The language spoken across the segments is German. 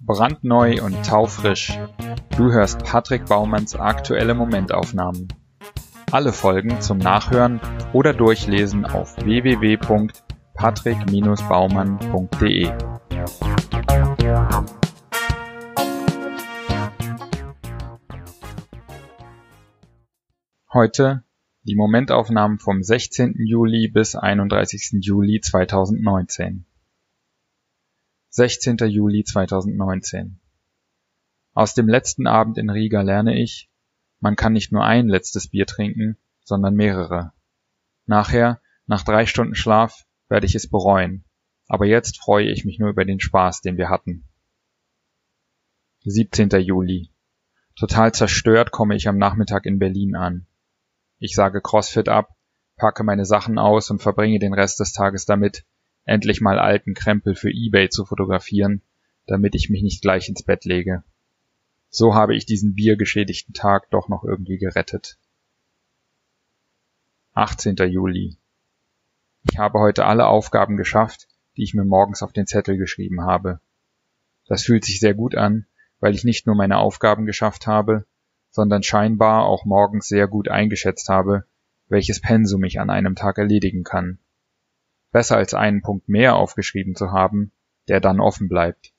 Brandneu und taufrisch. Du hörst Patrick Baumanns aktuelle Momentaufnahmen. Alle Folgen zum Nachhören oder Durchlesen auf www.patrick-baumann.de. Heute die Momentaufnahmen vom 16. Juli bis 31. Juli 2019. 16. Juli 2019 Aus dem letzten Abend in Riga lerne ich, man kann nicht nur ein letztes Bier trinken, sondern mehrere. Nachher, nach drei Stunden Schlaf, werde ich es bereuen, aber jetzt freue ich mich nur über den Spaß, den wir hatten. 17. Juli Total zerstört komme ich am Nachmittag in Berlin an. Ich sage CrossFit ab, packe meine Sachen aus und verbringe den Rest des Tages damit, endlich mal alten Krempel für eBay zu fotografieren, damit ich mich nicht gleich ins Bett lege. So habe ich diesen biergeschädigten Tag doch noch irgendwie gerettet. 18. Juli. Ich habe heute alle Aufgaben geschafft, die ich mir morgens auf den Zettel geschrieben habe. Das fühlt sich sehr gut an, weil ich nicht nur meine Aufgaben geschafft habe, sondern scheinbar auch morgens sehr gut eingeschätzt habe, welches Pensum ich an einem Tag erledigen kann. Besser als einen Punkt mehr aufgeschrieben zu haben, der dann offen bleibt.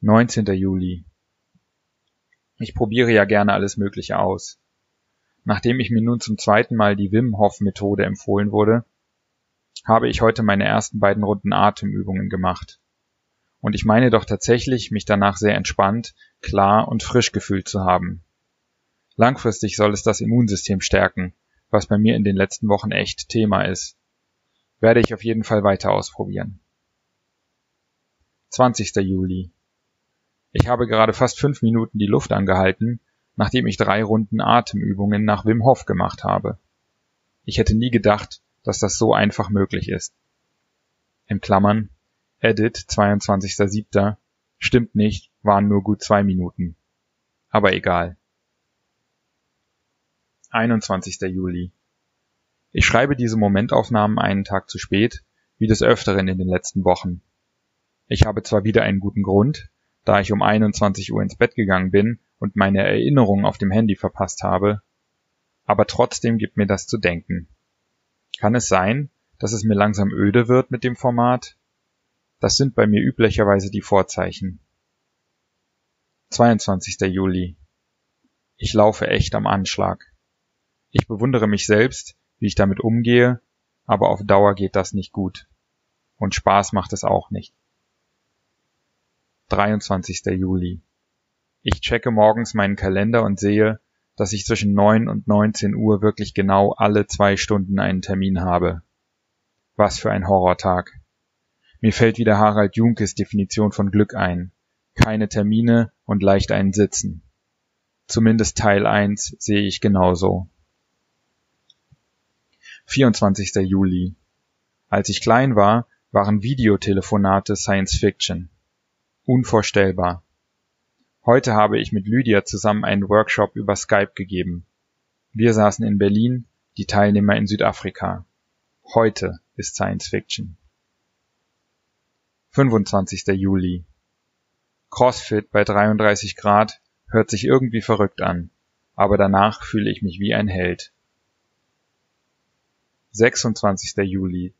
19. Juli. Ich probiere ja gerne alles Mögliche aus. Nachdem ich mir nun zum zweiten Mal die Wim Hof Methode empfohlen wurde, habe ich heute meine ersten beiden Runden Atemübungen gemacht und ich meine doch tatsächlich, mich danach sehr entspannt, klar und frisch gefühlt zu haben. Langfristig soll es das Immunsystem stärken, was bei mir in den letzten Wochen echt Thema ist. Werde ich auf jeden Fall weiter ausprobieren. 20. Juli. Ich habe gerade fast fünf Minuten die Luft angehalten, nachdem ich drei Runden Atemübungen nach Wim Hof gemacht habe. Ich hätte nie gedacht, dass das so einfach möglich ist. In Klammern, Edit 22.07. Stimmt nicht, waren nur gut zwei Minuten. Aber egal. 21. Juli. Ich schreibe diese Momentaufnahmen einen Tag zu spät, wie des Öfteren in den letzten Wochen. Ich habe zwar wieder einen guten Grund, da ich um 21 Uhr ins Bett gegangen bin und meine Erinnerungen auf dem Handy verpasst habe, aber trotzdem gibt mir das zu denken. Kann es sein, dass es mir langsam öde wird mit dem Format? Das sind bei mir üblicherweise die Vorzeichen. 22. Juli. Ich laufe echt am Anschlag. Ich bewundere mich selbst, wie ich damit umgehe, aber auf Dauer geht das nicht gut. Und Spaß macht es auch nicht. 23. Juli. Ich checke morgens meinen Kalender und sehe, dass ich zwischen 9 und 19 Uhr wirklich genau alle zwei Stunden einen Termin habe. Was für ein Horrortag. Mir fällt wieder Harald Junkes Definition von Glück ein. Keine Termine und leicht einen Sitzen. Zumindest Teil 1 sehe ich genauso. 24. Juli. Als ich klein war, waren Videotelefonate Science Fiction. Unvorstellbar. Heute habe ich mit Lydia zusammen einen Workshop über Skype gegeben. Wir saßen in Berlin, die Teilnehmer in Südafrika. Heute ist Science Fiction. 25. Juli. CrossFit bei 33 Grad hört sich irgendwie verrückt an, aber danach fühle ich mich wie ein Held. 26. Juli.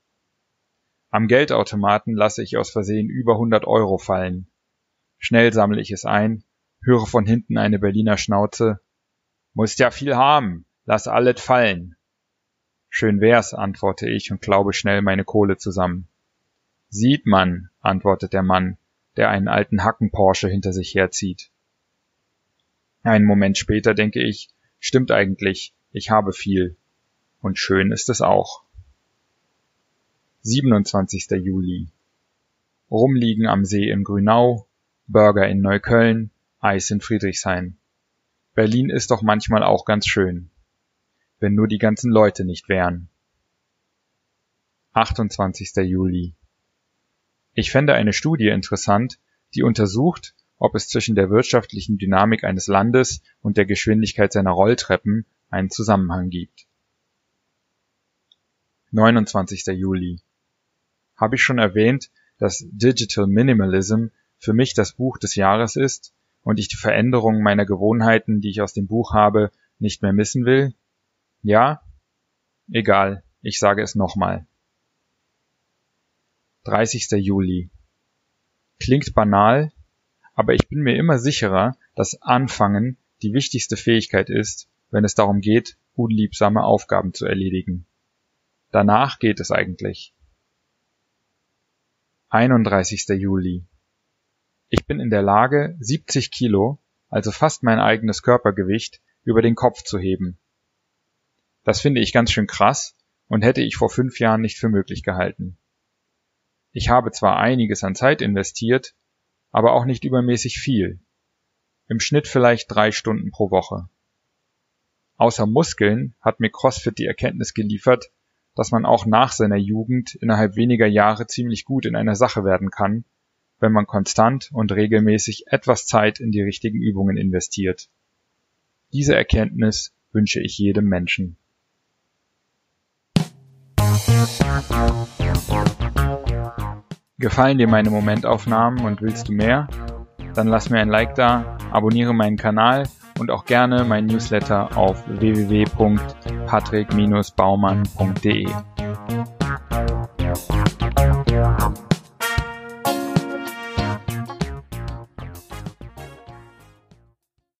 Am Geldautomaten lasse ich aus Versehen über 100 Euro fallen. Schnell sammle ich es ein, höre von hinten eine Berliner Schnauze. Musst ja viel haben, lass alles fallen. Schön wär's, antworte ich und glaube schnell meine Kohle zusammen. Sieht man, antwortet der Mann, der einen alten Hacken-Porsche hinter sich herzieht. Einen Moment später denke ich, stimmt eigentlich, ich habe viel. Und schön ist es auch. 27. Juli. Rumliegen am See in Grünau, Burger in Neukölln, Eis in Friedrichshain. Berlin ist doch manchmal auch ganz schön. Wenn nur die ganzen Leute nicht wären. 28. Juli. Ich fände eine Studie interessant, die untersucht, ob es zwischen der wirtschaftlichen Dynamik eines Landes und der Geschwindigkeit seiner Rolltreppen einen Zusammenhang gibt. 29. Juli. habe ich schon erwähnt, dass Digital Minimalism für mich das Buch des Jahres ist und ich die Veränderungen meiner Gewohnheiten, die ich aus dem Buch habe, nicht mehr missen will? Ja? Egal, ich sage es nochmal. 30. Juli. Klingt banal, aber ich bin mir immer sicherer, dass Anfangen die wichtigste Fähigkeit ist, wenn es darum geht, unliebsame Aufgaben zu erledigen. Danach geht es eigentlich. 31. Juli. Ich bin in der Lage, 70 Kilo, also fast mein eigenes Körpergewicht, über den Kopf zu heben. Das finde ich ganz schön krass und hätte ich vor fünf Jahren nicht für möglich gehalten. Ich habe zwar einiges an Zeit investiert, aber auch nicht übermäßig viel. Im Schnitt vielleicht drei Stunden pro Woche. Außer Muskeln hat mir CrossFit die Erkenntnis geliefert, dass man auch nach seiner Jugend innerhalb weniger Jahre ziemlich gut in einer Sache werden kann, wenn man konstant und regelmäßig etwas Zeit in die richtigen Übungen investiert. Diese Erkenntnis wünsche ich jedem Menschen. Gefallen dir meine Momentaufnahmen und willst du mehr? Dann lass mir ein Like da, abonniere meinen Kanal und auch gerne mein Newsletter auf www.patrick-baumann.de.